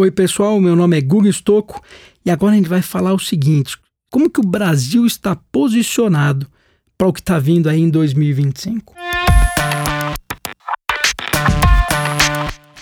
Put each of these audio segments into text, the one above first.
Oi, pessoal, meu nome é Guga Stocco e agora a gente vai falar o seguinte: como que o Brasil está posicionado para o que está vindo aí em 2025?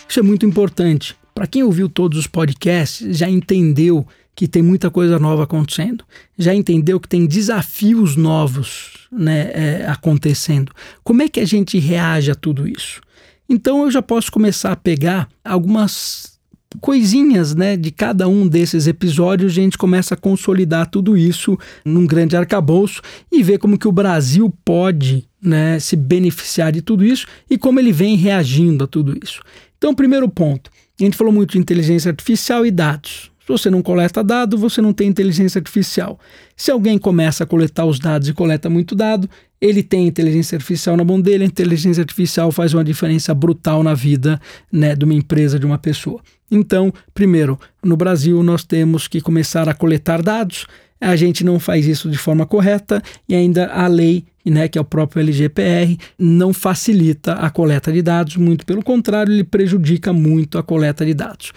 Isso é muito importante. Para quem ouviu todos os podcasts, já entendeu que tem muita coisa nova acontecendo, já entendeu que tem desafios novos né, é, acontecendo. Como é que a gente reage a tudo isso? Então eu já posso começar a pegar algumas coisinhas, né, de cada um desses episódios, a gente começa a consolidar tudo isso num grande arcabouço e ver como que o Brasil pode, né, se beneficiar de tudo isso e como ele vem reagindo a tudo isso. Então, primeiro ponto, a gente falou muito de inteligência artificial e dados. Se você não coleta dado, você não tem inteligência artificial. Se alguém começa a coletar os dados e coleta muito dado, ele tem inteligência artificial na mão dele, a inteligência artificial faz uma diferença brutal na vida né, de uma empresa, de uma pessoa. Então, primeiro, no Brasil nós temos que começar a coletar dados, a gente não faz isso de forma correta e ainda a lei, né, que é o próprio LGPR, não facilita a coleta de dados, muito pelo contrário, ele prejudica muito a coleta de dados.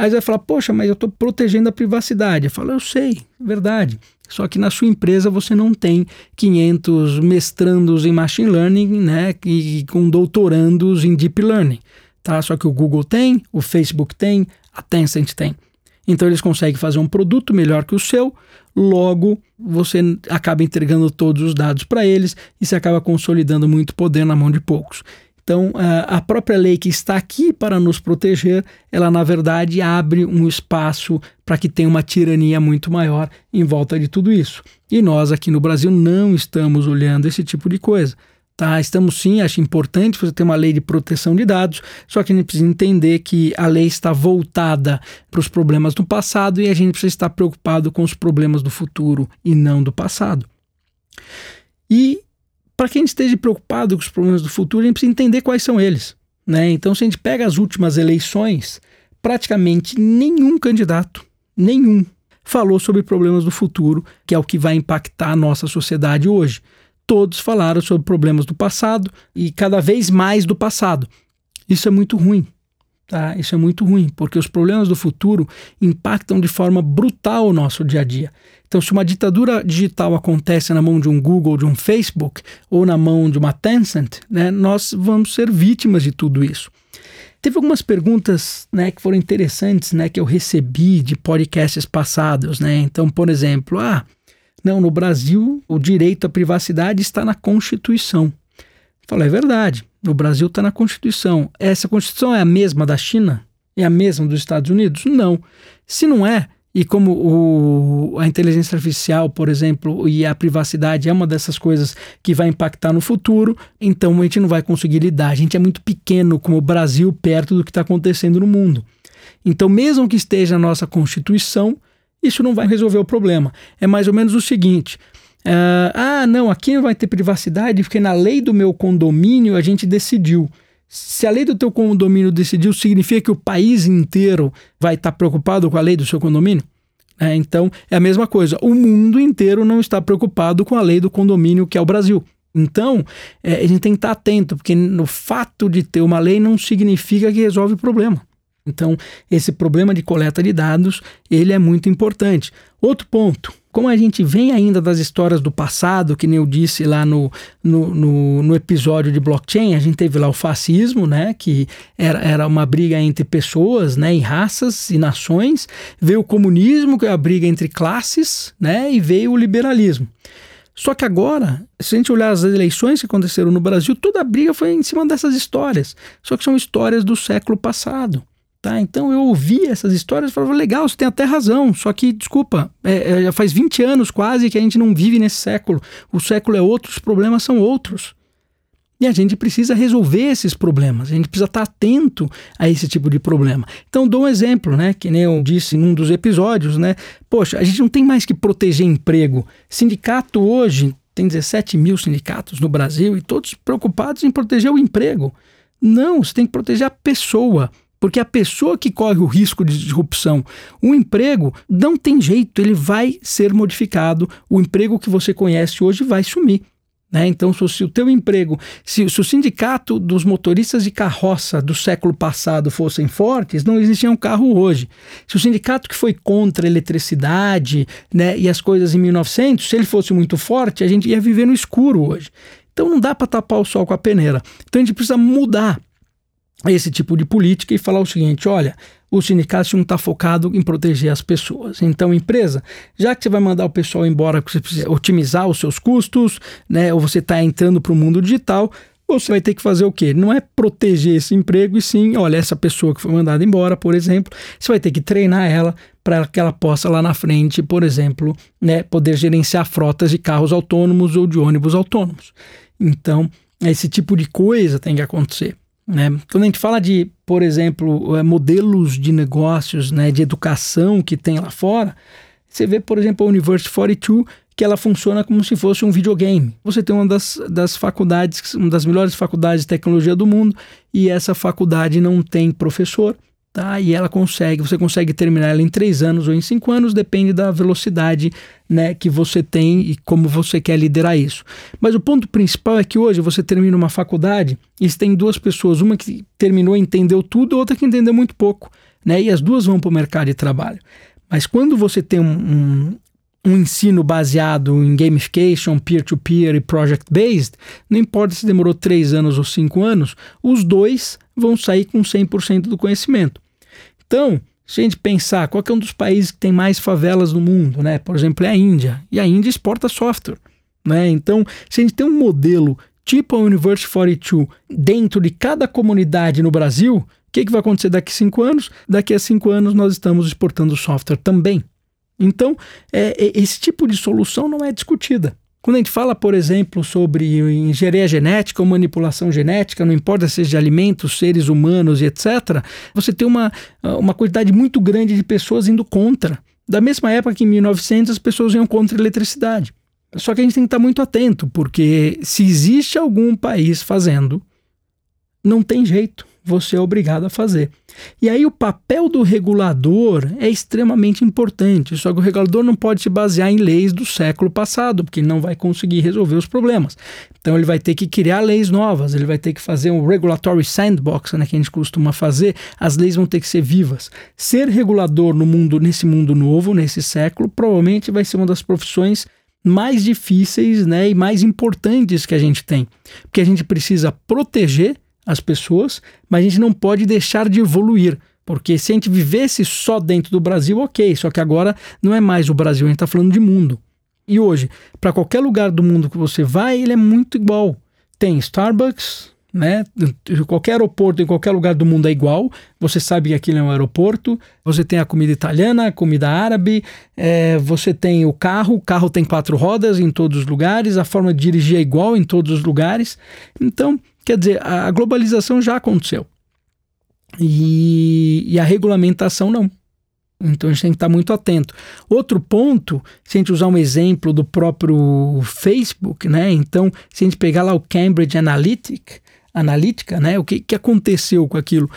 Aí você vai falar, poxa, mas eu estou protegendo a privacidade. Eu falo, eu sei, verdade. Só que na sua empresa você não tem 500 mestrandos em machine learning, né, e com doutorandos em deep learning, tá? Só que o Google tem, o Facebook tem, a Tencent tem. Então eles conseguem fazer um produto melhor que o seu, logo você acaba entregando todos os dados para eles e se acaba consolidando muito poder na mão de poucos. Então, a própria lei que está aqui para nos proteger, ela na verdade abre um espaço para que tenha uma tirania muito maior em volta de tudo isso. E nós aqui no Brasil não estamos olhando esse tipo de coisa. Tá, estamos sim, acho importante você ter uma lei de proteção de dados, só que a gente precisa entender que a lei está voltada para os problemas do passado e a gente precisa estar preocupado com os problemas do futuro e não do passado. E para quem esteja preocupado com os problemas do futuro, a gente precisa entender quais são eles. Né? Então, se a gente pega as últimas eleições, praticamente nenhum candidato, nenhum, falou sobre problemas do futuro, que é o que vai impactar a nossa sociedade hoje. Todos falaram sobre problemas do passado e cada vez mais do passado. Isso é muito ruim. Tá? Isso é muito ruim, porque os problemas do futuro impactam de forma brutal o nosso dia a dia. Então, se uma ditadura digital acontece na mão de um Google, de um Facebook ou na mão de uma Tencent, né, nós vamos ser vítimas de tudo isso. Teve algumas perguntas né, que foram interessantes né, que eu recebi de podcasts passados. Né? Então, por exemplo, ah, não, no Brasil o direito à privacidade está na Constituição. Falei, é verdade. No Brasil está na Constituição. Essa Constituição é a mesma da China? É a mesma dos Estados Unidos? Não. Se não é, e como o, a inteligência artificial, por exemplo, e a privacidade é uma dessas coisas que vai impactar no futuro, então a gente não vai conseguir lidar. A gente é muito pequeno como o Brasil perto do que está acontecendo no mundo. Então, mesmo que esteja na nossa Constituição, isso não vai resolver o problema. É mais ou menos o seguinte: Uh, ah, não, aqui não vai ter privacidade, porque na lei do meu condomínio a gente decidiu. Se a lei do teu condomínio decidiu, significa que o país inteiro vai estar tá preocupado com a lei do seu condomínio? É, então, é a mesma coisa. O mundo inteiro não está preocupado com a lei do condomínio, que é o Brasil. Então, é, a gente tem que estar atento, porque no fato de ter uma lei não significa que resolve o problema. Então, esse problema de coleta de dados, ele é muito importante. Outro ponto, como a gente vem ainda das histórias do passado, que nem eu disse lá no, no, no, no, episódio de blockchain, a gente teve lá o fascismo, né, que era, era uma briga entre pessoas, né, e raças e nações, veio o comunismo, que é a briga entre classes, né, e veio o liberalismo. Só que agora, se a gente olhar as eleições que aconteceram no Brasil, toda a briga foi em cima dessas histórias. Só que são histórias do século passado. Tá, então eu ouvi essas histórias e falava, legal, você tem até razão, só que, desculpa, é, é, já faz 20 anos quase que a gente não vive nesse século. O século é outro, os problemas são outros. E a gente precisa resolver esses problemas, a gente precisa estar atento a esse tipo de problema. Então, dou um exemplo, né? Que nem eu disse em um dos episódios, né? Poxa, a gente não tem mais que proteger emprego. Sindicato hoje tem 17 mil sindicatos no Brasil e todos preocupados em proteger o emprego. Não, você tem que proteger a pessoa. Porque a pessoa que corre o risco de disrupção, o emprego, não tem jeito, ele vai ser modificado. O emprego que você conhece hoje vai sumir. Né? Então, se o teu emprego, se, se, o sindicato dos motoristas de carroça do século passado fossem fortes, não existia um carro hoje. Se o sindicato que foi contra a eletricidade né, e as coisas em 1900, se ele fosse muito forte, a gente ia viver no escuro hoje. Então não dá para tapar o sol com a peneira. Então a gente precisa mudar esse tipo de política e falar o seguinte: olha, o sindicato não está focado em proteger as pessoas. Então, empresa, já que você vai mandar o pessoal embora porque você precisa otimizar os seus custos, né, ou você está entrando para o mundo digital, você vai ter que fazer o quê? Não é proteger esse emprego, e sim, olha, essa pessoa que foi mandada embora, por exemplo, você vai ter que treinar ela para que ela possa lá na frente, por exemplo, né, poder gerenciar frotas de carros autônomos ou de ônibus autônomos. Então, esse tipo de coisa tem que acontecer. Né? Quando a gente fala de, por exemplo, eh, modelos de negócios, né, de educação que tem lá fora, você vê, por exemplo, a University 42, que ela funciona como se fosse um videogame. Você tem uma das, das faculdades, uma das melhores faculdades de tecnologia do mundo, e essa faculdade não tem professor, tá? E ela consegue, você consegue terminar ela em três anos ou em cinco anos, depende da velocidade né, que você tem e como você quer liderar isso. Mas o ponto principal é que hoje você termina uma faculdade e você tem duas pessoas, uma que terminou e entendeu tudo, outra que entendeu muito pouco, né? E as duas vão para o mercado de trabalho. Mas quando você tem um, um, um ensino baseado em gamification, peer-to-peer -peer e project-based, não importa se demorou três anos ou cinco anos, os dois vão sair com 100% do conhecimento. Então, se a gente pensar qual é um dos países que tem mais favelas no mundo, né? Por exemplo, é a Índia. E a Índia exporta software. Né? Então, se a gente tem um modelo tipo a University 42 dentro de cada comunidade no Brasil, o que, que vai acontecer daqui a cinco anos? Daqui a cinco anos nós estamos exportando software também. Então, é, é, esse tipo de solução não é discutida. Quando a gente fala, por exemplo, sobre engenharia genética ou manipulação genética, não importa se seja de alimentos, seres humanos e etc., você tem uma, uma quantidade muito grande de pessoas indo contra. Da mesma época que em 1900 as pessoas iam contra a eletricidade. Só que a gente tem que estar muito atento, porque se existe algum país fazendo, não tem jeito você é obrigado a fazer. E aí o papel do regulador é extremamente importante, só que o regulador não pode se basear em leis do século passado, porque ele não vai conseguir resolver os problemas. Então ele vai ter que criar leis novas, ele vai ter que fazer um regulatory sandbox, né, que a gente costuma fazer, as leis vão ter que ser vivas. Ser regulador no mundo, nesse mundo novo, nesse século, provavelmente vai ser uma das profissões mais difíceis né, e mais importantes que a gente tem. Porque a gente precisa proteger as pessoas, mas a gente não pode deixar de evoluir. Porque se a gente vivesse só dentro do Brasil, ok, só que agora não é mais o Brasil, a gente está falando de mundo. E hoje, para qualquer lugar do mundo que você vai, ele é muito igual. Tem Starbucks, né? Qualquer aeroporto em qualquer lugar do mundo é igual. Você sabe que aquilo é um aeroporto. Você tem a comida italiana, a comida árabe. É, você tem o carro. O carro tem quatro rodas em todos os lugares. A forma de dirigir é igual em todos os lugares. Então, Quer dizer, a globalização já aconteceu. E, e, a regulamentação não. Então a gente tem que estar muito atento. Outro ponto, se a gente usar um exemplo do próprio Facebook, né? Então, se a gente pegar lá o Cambridge Analytic, Analytica, né? O que, que aconteceu com aquilo?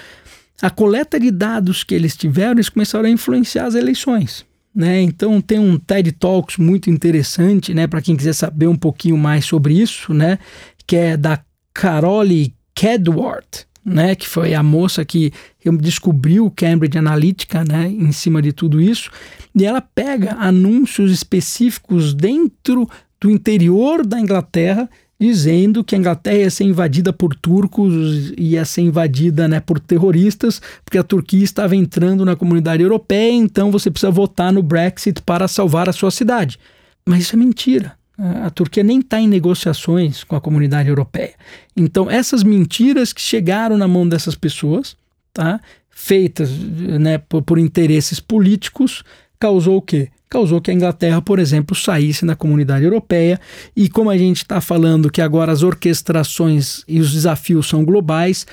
A coleta de dados que eles tiveram, eles começaram a influenciar as eleições. Né? Então tem um TED Talks muito interessante, né, para quem quiser saber um pouquinho mais sobre isso, né, que é da Carole Kedward, né, que foi a moça que descobriu Cambridge Analytica, né, em cima de tudo isso, e ela pega anúncios específicos dentro do interior da Inglaterra dizendo que a Inglaterra ia ser invadida por turcos, ia ser invadida né, por terroristas, porque a Turquia estava entrando na comunidade europeia, então você precisa votar no Brexit para salvar a sua cidade. Mas isso é mentira. A Turquia nem está em negociações com a comunidade europeia. Então, essas mentiras que chegaram na mão dessas pessoas, tá? feitas né, por, por interesses políticos, causou o quê? Causou que a Inglaterra, por exemplo, saísse da comunidade europeia. E como a gente está falando que agora as orquestrações e os desafios são globais,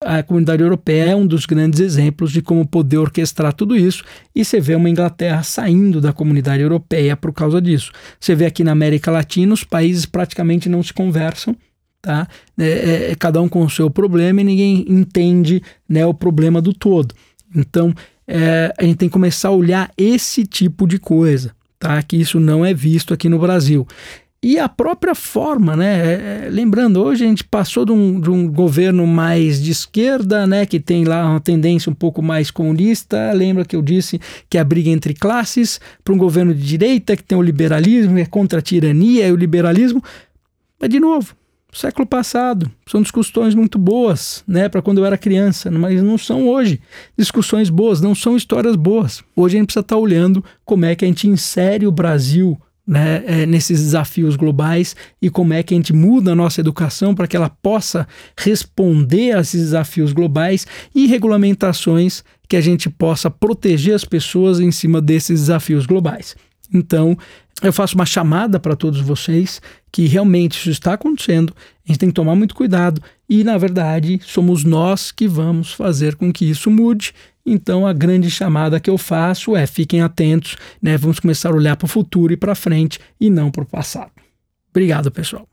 a comunidade europeia é um dos grandes exemplos de como poder orquestrar tudo isso, e você vê uma Inglaterra saindo da comunidade europeia por causa disso. Você vê aqui na América Latina, os países praticamente não se conversam, tá? É, é, é cada um com o seu problema e ninguém entende né, o problema do todo. Então, é, a gente tem que começar a olhar esse tipo de coisa, tá? Que isso não é visto aqui no Brasil. E a própria forma, né? É, é, lembrando, hoje a gente passou de um, de um, governo mais de esquerda, né? Que tem lá uma tendência um pouco mais comunista. Lembra que eu disse que é a briga entre classes, para um governo de direita que tem o liberalismo, é contra a tirania e o liberalismo. Mas, de novo, século passado, são discussões muito boas, né? Para quando eu era criança, mas não são hoje discussões boas, não são histórias boas. Hoje a gente precisa estar tá olhando como é que a gente insere o Brasil né, é, nesses desafios globais e como é que a gente muda a nossa educação para que ela possa responder a esses desafios globais e regulamentações que a gente possa proteger as pessoas em cima desses desafios globais. Então, eu faço uma chamada para todos vocês que realmente isso está acontecendo, a gente tem que tomar muito cuidado e, na verdade, somos nós que vamos fazer com que isso mude então a grande chamada que eu faço é fiquem atentos, né? Vamos começar a olhar para o futuro e para frente e não para o passado. Obrigado, pessoal.